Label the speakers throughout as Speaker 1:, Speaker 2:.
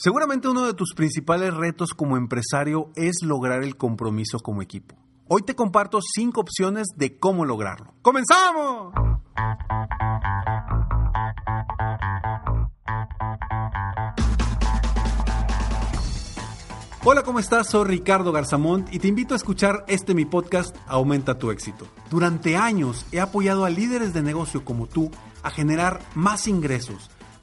Speaker 1: Seguramente uno de tus principales retos como empresario es lograr el compromiso como equipo. Hoy te comparto cinco opciones de cómo lograrlo. ¡Comenzamos! Hola, ¿cómo estás? Soy Ricardo Garzamont y te invito a escuchar este mi podcast Aumenta tu éxito. Durante años he apoyado a líderes de negocio como tú a generar más ingresos,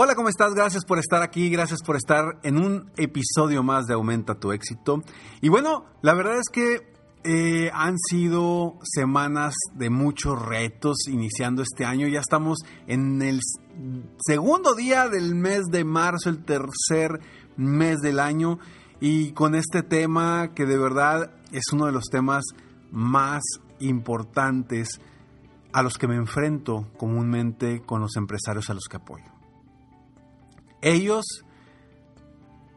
Speaker 1: Hola, ¿cómo estás? Gracias por estar aquí, gracias por estar en un episodio más de Aumenta tu éxito. Y bueno, la verdad es que eh, han sido semanas de muchos retos iniciando este año. Ya estamos en el segundo día del mes de marzo, el tercer mes del año. Y con este tema que de verdad es uno de los temas más importantes a los que me enfrento comúnmente con los empresarios a los que apoyo. Ellos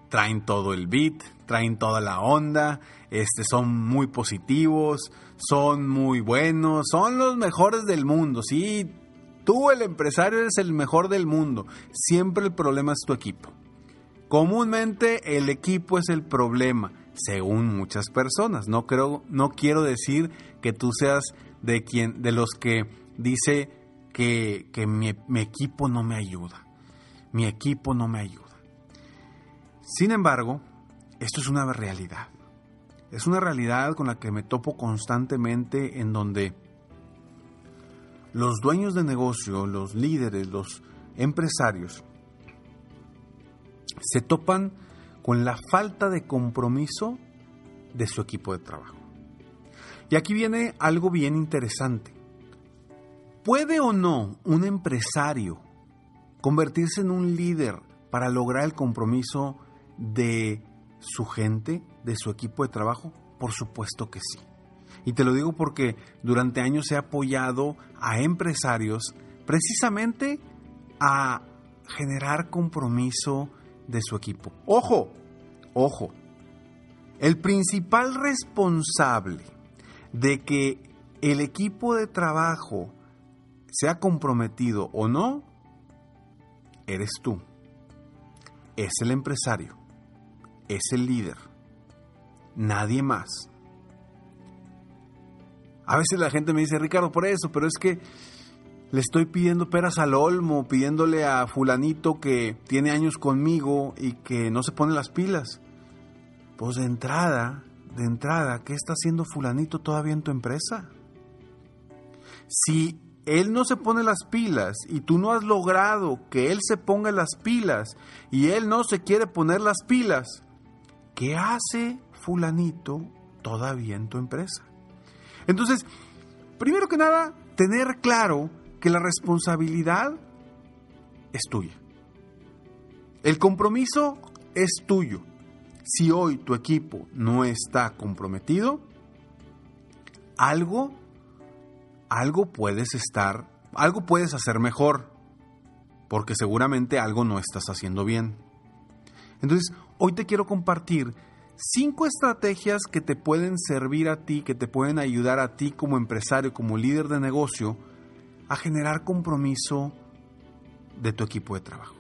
Speaker 1: traen todo el beat, traen toda la onda, este, son muy positivos, son muy buenos, son los mejores del mundo. Sí, tú el empresario eres el mejor del mundo. Siempre el problema es tu equipo. Comúnmente el equipo es el problema, según muchas personas. No creo, no quiero decir que tú seas de quien, de los que dice que, que mi, mi equipo no me ayuda mi equipo no me ayuda. Sin embargo, esto es una realidad. Es una realidad con la que me topo constantemente en donde los dueños de negocio, los líderes, los empresarios, se topan con la falta de compromiso de su equipo de trabajo. Y aquí viene algo bien interesante. ¿Puede o no un empresario convertirse en un líder para lograr el compromiso de su gente, de su equipo de trabajo? Por supuesto que sí. Y te lo digo porque durante años he apoyado a empresarios precisamente a generar compromiso de su equipo. Ojo, ojo, el principal responsable de que el equipo de trabajo sea comprometido o no eres tú. Es el empresario. Es el líder. Nadie más. A veces la gente me dice, Ricardo, por eso, pero es que le estoy pidiendo peras al olmo, pidiéndole a fulanito que tiene años conmigo y que no se pone las pilas. Pues de entrada, de entrada, ¿qué está haciendo fulanito todavía en tu empresa? Si él no se pone las pilas y tú no has logrado que él se ponga las pilas y él no se quiere poner las pilas, ¿qué hace fulanito todavía en tu empresa? Entonces, primero que nada, tener claro que la responsabilidad es tuya. El compromiso es tuyo. Si hoy tu equipo no está comprometido, algo algo puedes estar, algo puedes hacer mejor, porque seguramente algo no estás haciendo bien. Entonces, hoy te quiero compartir cinco estrategias que te pueden servir a ti, que te pueden ayudar a ti como empresario, como líder de negocio, a generar compromiso de tu equipo de trabajo.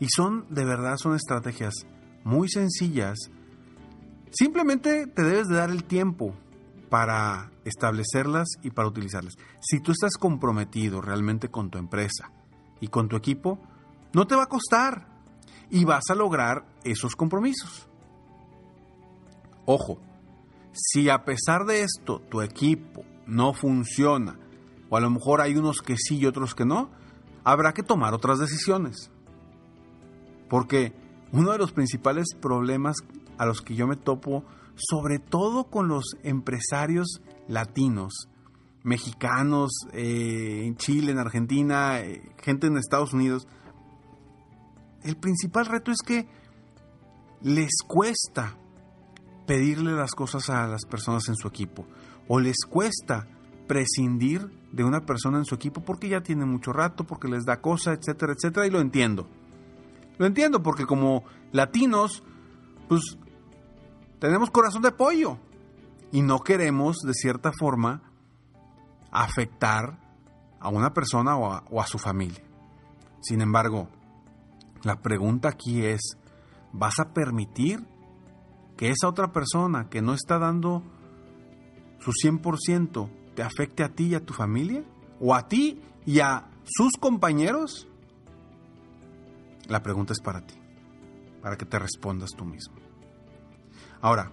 Speaker 1: Y son, de verdad, son estrategias muy sencillas. Simplemente te debes de dar el tiempo para establecerlas y para utilizarlas. Si tú estás comprometido realmente con tu empresa y con tu equipo, no te va a costar y vas a lograr esos compromisos. Ojo, si a pesar de esto tu equipo no funciona, o a lo mejor hay unos que sí y otros que no, habrá que tomar otras decisiones. Porque uno de los principales problemas a los que yo me topo sobre todo con los empresarios latinos, mexicanos, eh, en Chile, en Argentina, eh, gente en Estados Unidos. El principal reto es que les cuesta pedirle las cosas a las personas en su equipo. O les cuesta prescindir de una persona en su equipo porque ya tiene mucho rato, porque les da cosa, etcétera, etcétera. Y lo entiendo. Lo entiendo porque como latinos, pues tenemos corazón de pollo y no queremos, de cierta forma, afectar a una persona o a, o a su familia. Sin embargo, la pregunta aquí es, ¿vas a permitir que esa otra persona que no está dando su 100% te afecte a ti y a tu familia? ¿O a ti y a sus compañeros? La pregunta es para ti, para que te respondas tú mismo. Ahora,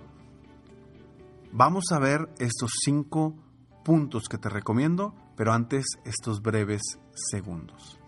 Speaker 1: vamos a ver estos cinco puntos que te recomiendo, pero antes estos breves segundos.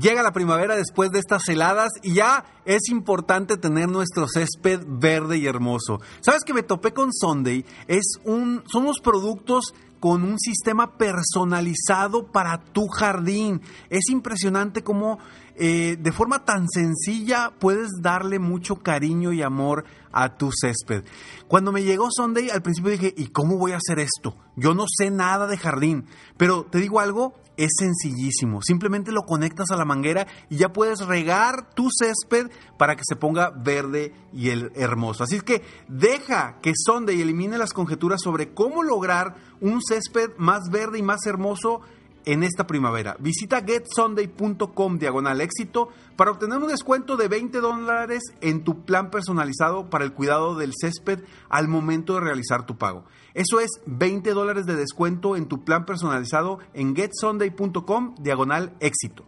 Speaker 1: Llega la primavera después de estas heladas y ya es importante tener nuestro césped verde y hermoso. ¿Sabes que me topé con Sunday? Es un, son unos productos con un sistema personalizado para tu jardín. Es impresionante cómo eh, de forma tan sencilla puedes darle mucho cariño y amor a tu césped. Cuando me llegó Sunday, al principio dije, ¿y cómo voy a hacer esto? Yo no sé nada de jardín, pero te digo algo, es sencillísimo. Simplemente lo conectas a la manguera y ya puedes regar tu césped para que se ponga verde y el hermoso. Así es que deja que Sunday elimine las conjeturas sobre cómo lograr un césped más verde y más hermoso en esta primavera. Visita getsunday.com diagonal éxito para obtener un descuento de 20 dólares en tu plan personalizado para el cuidado del césped al momento de realizar tu pago. Eso es 20 dólares de descuento en tu plan personalizado en getsunday.com diagonal éxito.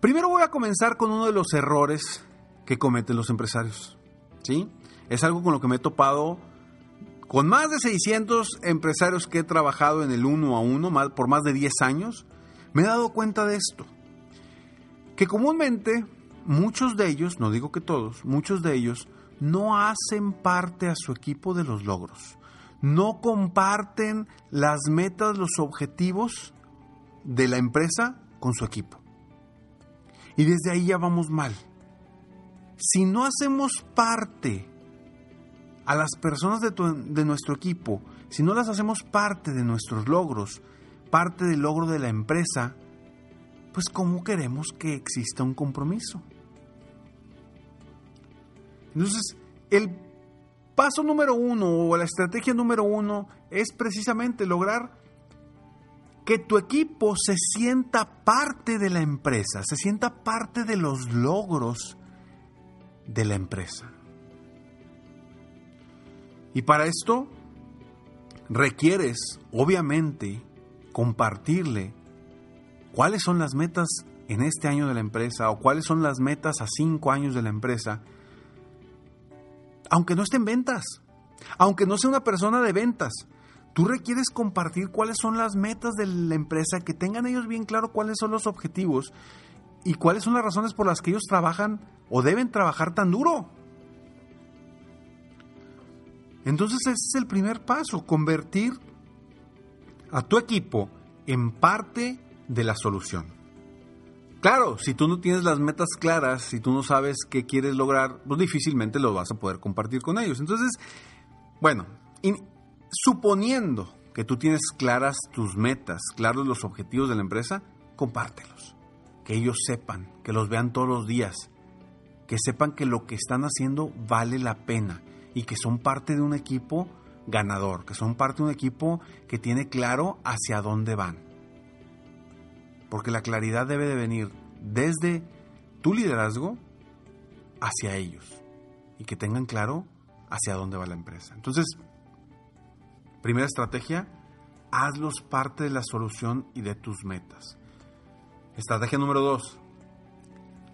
Speaker 1: Primero voy a comenzar con uno de los errores que cometen los empresarios. ¿Sí? Es algo con lo que me he topado con más de 600 empresarios que he trabajado en el uno a uno por más de 10 años, me he dado cuenta de esto. Que comúnmente muchos de ellos, no digo que todos, muchos de ellos no hacen parte a su equipo de los logros. No comparten las metas, los objetivos de la empresa con su equipo. Y desde ahí ya vamos mal. Si no hacemos parte a las personas de, de, nuestro equipo, si no las hacemos parte de nuestros logros, parte del logro de la empresa, pues ¿cómo queremos que exista un compromiso? Entonces, el paso número uno o la estrategia número uno es precisamente lograr que tu equipo se sienta parte de la empresa, se sienta parte de los logros de la empresa. Y para esto requieres, obviamente, compartirle cuáles son las metas en este año de la empresa o cuáles son las metas a cinco años de la empresa, aunque no esté en ventas, aunque no sea una persona de ventas. Tú requieres compartir cuáles son las metas de la empresa, que tengan ellos bien claro cuáles son los objetivos y cuáles son las razones por las que ellos trabajan o deben trabajar tan duro. Entonces ese es el primer paso, convertir a tu equipo en parte de la solución. Claro, si tú no tienes las metas claras, si tú no sabes qué quieres lograr, pues difícilmente lo vas a poder compartir con ellos. Entonces, bueno, suponiendo que tú tienes claras tus metas, claros los objetivos de la empresa, compártelos. Que ellos sepan, que los vean todos los días, que sepan que lo que están haciendo vale la pena y que son parte de un equipo ganador, que son parte de un equipo que tiene claro hacia dónde van. Porque la claridad debe de venir desde tu liderazgo hacia ellos y que tengan claro hacia dónde va la empresa. Entonces, primera estrategia, hazlos parte de la solución y de tus metas. Estrategia número dos,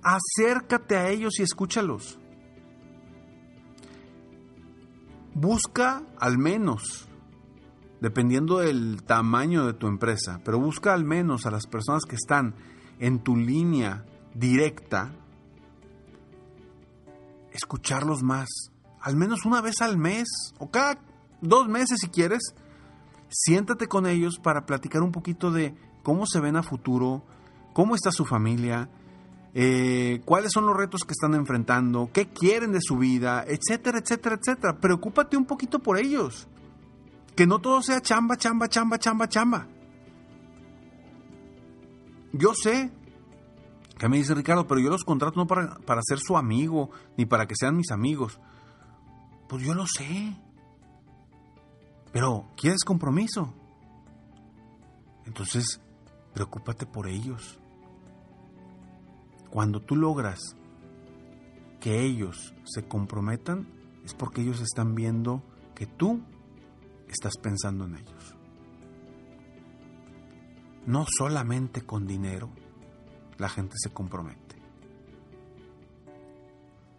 Speaker 1: acércate a ellos y escúchalos. Busca al menos, dependiendo del tamaño de tu empresa, pero busca al menos a las personas que están en tu línea directa, escucharlos más, al menos una vez al mes o cada dos meses si quieres, siéntate con ellos para platicar un poquito de cómo se ven a futuro, cómo está su familia, eh, cuáles son los retos que están enfrentando, qué quieren de su vida, etcétera, etcétera, etcétera. Preocúpate un poquito por ellos. Que no todo sea chamba, chamba, chamba, chamba, chamba. Yo sé que me dice Ricardo, pero yo los contrato no para, para ser su amigo, ni para que sean mis amigos. Pues yo lo sé. Pero, ¿quieres compromiso? Entonces, preocúpate por ellos. Cuando tú logras que ellos se comprometan, es porque ellos están viendo que tú estás pensando en ellos. No solamente con dinero la gente se compromete.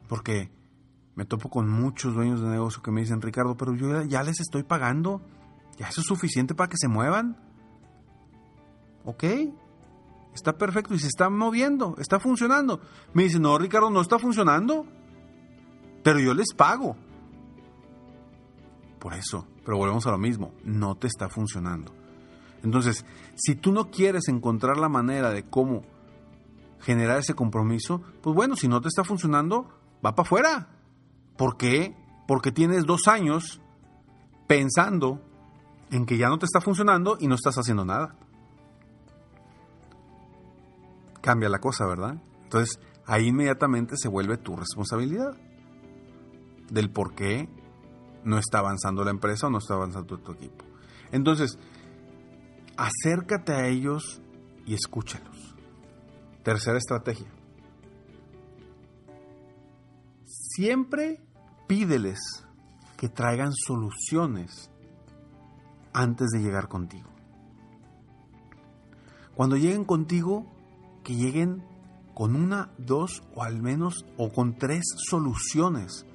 Speaker 1: Porque me topo con muchos dueños de negocio que me dicen, Ricardo, pero yo ya les estoy pagando. ¿Ya eso es suficiente para que se muevan? ¿Ok? Está perfecto y se está moviendo, está funcionando. Me dicen, no, Ricardo, no está funcionando. Pero yo les pago. Por eso, pero volvemos a lo mismo, no te está funcionando. Entonces, si tú no quieres encontrar la manera de cómo generar ese compromiso, pues bueno, si no te está funcionando, va para afuera. ¿Por qué? Porque tienes dos años pensando en que ya no te está funcionando y no estás haciendo nada. Cambia la cosa, ¿verdad? Entonces, ahí inmediatamente se vuelve tu responsabilidad del por qué no está avanzando la empresa o no está avanzando tu equipo. Entonces, acércate a ellos y escúchalos. Tercera estrategia. Siempre pídeles que traigan soluciones antes de llegar contigo. Cuando lleguen contigo, que lleguen con una, dos o al menos o con tres soluciones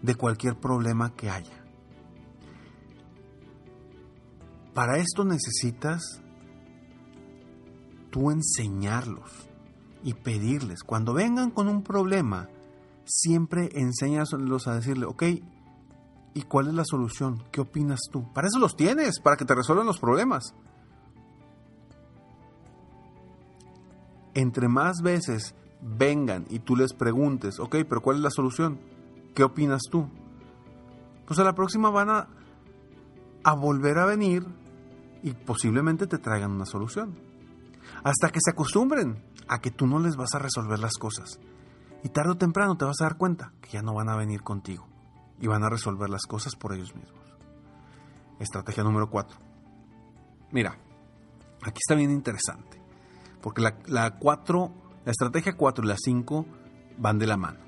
Speaker 1: de cualquier problema que haya. Para esto necesitas tú enseñarlos y pedirles. Cuando vengan con un problema, siempre enséñalos a decirle, ok, ¿y cuál es la solución? ¿Qué opinas tú? Para eso los tienes, para que te resuelvan los problemas. Entre más veces vengan y tú les preguntes, ok, pero ¿cuál es la solución? ¿Qué opinas tú? Pues a la próxima van a, volver a venir y posiblemente te traigan una solución. Hasta que se acostumbren a que tú no les vas a resolver las cosas. Y tarde o temprano te vas a dar cuenta que ya no van a venir contigo y van a resolver las cosas por ellos mismos. Estrategia número 4. Mira, aquí está bien interesante, porque la, la, la estrategia 4 y la 5 van de la mano.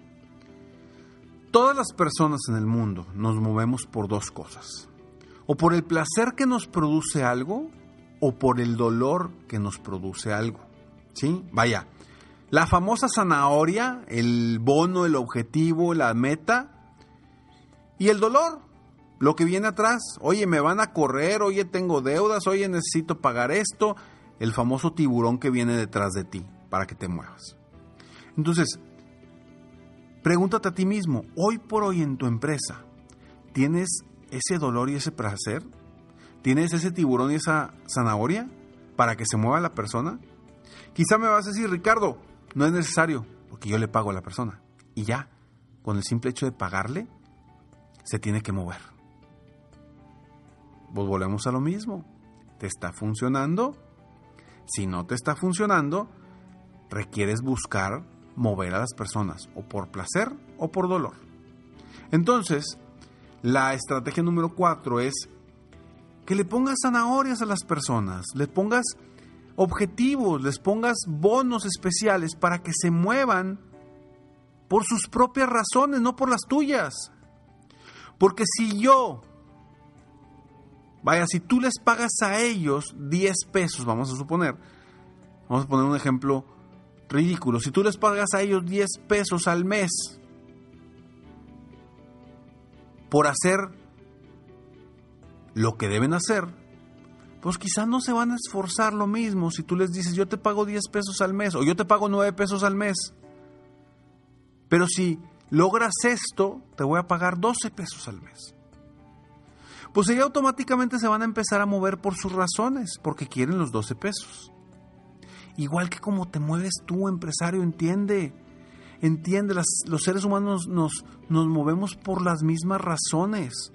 Speaker 1: Todas las personas en el mundo nos movemos por dos cosas. O por el placer que nos produce algo o por el dolor que nos produce algo. ¿Sí? Vaya, la famosa zanahoria, el bono, el objetivo, la meta y el dolor, lo que viene atrás. Oye, me van a correr, oye, tengo deudas, oye, necesito pagar esto. El famoso tiburón que viene detrás de ti para que te muevas. Entonces, Pregúntate a ti mismo, hoy por hoy en tu empresa, ¿tienes ese dolor y ese placer? ¿Tienes ese tiburón y esa zanahoria para que se mueva la persona? Quizá me vas a decir, Ricardo, no es necesario, porque yo le pago a la persona. Y ya, con el simple hecho de pagarle, se tiene que mover. Pues volvemos a lo mismo. ¿Te está funcionando? Si no te está funcionando, requieres buscar mover a las personas, o por placer o por dolor. Entonces, la estrategia número cuatro es que le pongas zanahorias a las personas, le pongas objetivos, les pongas bonos especiales para que se muevan por sus propias razones, no por las tuyas. Porque si yo, vaya, si tú les pagas a ellos 10 pesos, vamos a suponer, vamos a poner un ejemplo ridículo. Si tú les pagas a ellos 10 pesos al mes por hacer lo que deben hacer, pues quizás no se van a esforzar lo mismo si tú les dices yo te pago 10 pesos al mes o yo te pago 9 pesos al mes. Pero si logras esto, te voy a pagar 12 pesos al mes. Pues ellos automáticamente se van a empezar a mover por sus razones, porque quieren los 12 pesos. igual que como te mueves tú, empresario, entiende. Entiende, los seres humanos nos, nos movemos por las mismas razones.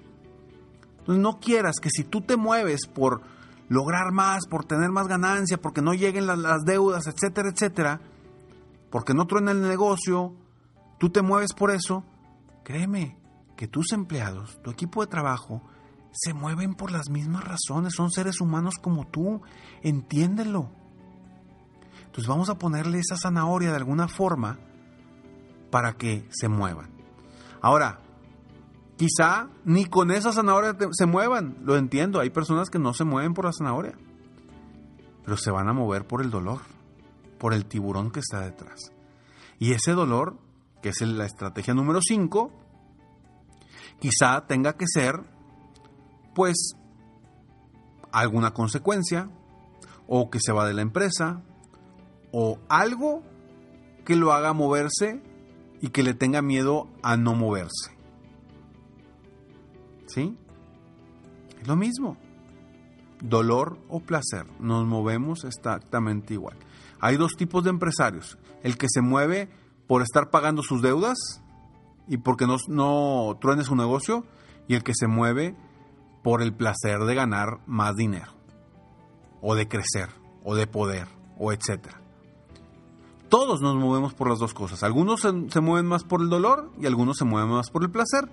Speaker 1: Entonces no quieras que si tú te mueves por lograr más, por tener más ganancia, porque no lleguen las, las deudas, etcétera, etcétera, porque no truena el negocio, tú te mueves por eso, créeme que tus empleados, tu equipo de trabajo, se mueven por las mismas razones, son seres humanos como tú, entiéndelo. Entonces vamos a ponerle esa zanahoria de alguna forma para que se muevan. Ahora, quizá ni con esa zanahoria se muevan, lo entiendo, hay personas que no se mueven por la zanahoria, pero se van a mover por el dolor, por el tiburón que está detrás. Y ese dolor, que es la estrategia número 5, quizá tenga que ser, pues, alguna consecuencia, o que se va de la empresa, o algo que lo haga moverse y que le tenga miedo a no moverse. ¿Sí? Es lo mismo. Dolor o placer. Nos movemos exactamente igual. Hay dos tipos de empresarios. El que se mueve por estar pagando sus deudas y porque no, no truene su negocio. Y el que se mueve por el placer de ganar más dinero. O de crecer. O de poder. O etcétera todos nos movemos por las dos cosas. Algunos se, mueven más por el dolor y algunos se mueven más por el placer,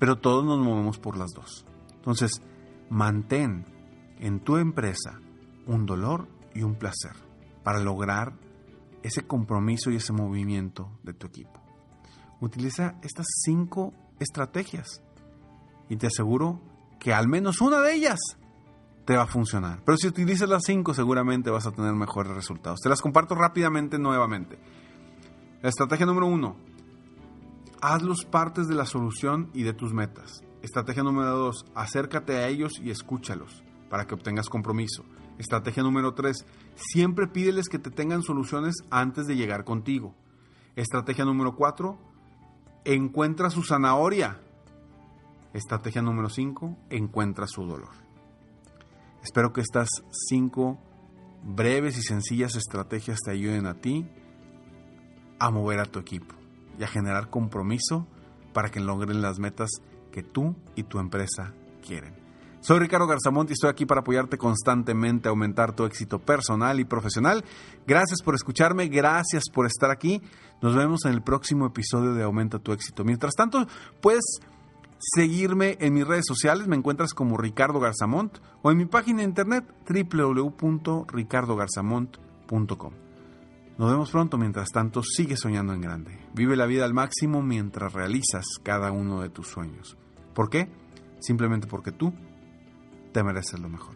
Speaker 1: pero todos nos movemos por las dos. Entonces, mantén en tu empresa un dolor y un placer para lograr ese compromiso y ese movimiento de tu equipo. Utiliza estas cinco estrategias y te aseguro que al menos una de ellas te va a funcionar. Pero si utilizas las 5 seguramente vas a tener mejores resultados. Te las comparto rápidamente nuevamente. Estrategia número 1. Hazlos partes de la solución y de tus metas. Estrategia número 2. Acércate a ellos y escúchalos para que obtengas compromiso. Estrategia número 3. Siempre pídeles que te tengan soluciones antes de llegar contigo. Estrategia número 4. Encuentra su zanahoria. Estrategia número 5. Encuentra su dolor. Espero que estas cinco breves y sencillas estrategias te ayuden a ti a mover a tu equipo y a generar compromiso para que logren las metas que tú y tu empresa quieren. Soy Ricardo Garzamont y estoy aquí para apoyarte constantemente a aumentar tu éxito personal y profesional. Gracias por escucharme, gracias por estar aquí. Nos vemos en el próximo episodio de Aumenta tu éxito. Mientras tanto, puedes seguirme en mis redes sociales, me encuentras como Ricardo Garzamont o en mi página de internet www.ricardogarzamont.com. Nos vemos pronto, mientras tanto sigue soñando en grande. Vive la vida al máximo mientras realizas cada uno de tus sueños. ¿Por qué? Simplemente porque tú te mereces lo mejor.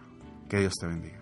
Speaker 1: Que Dios te bendiga.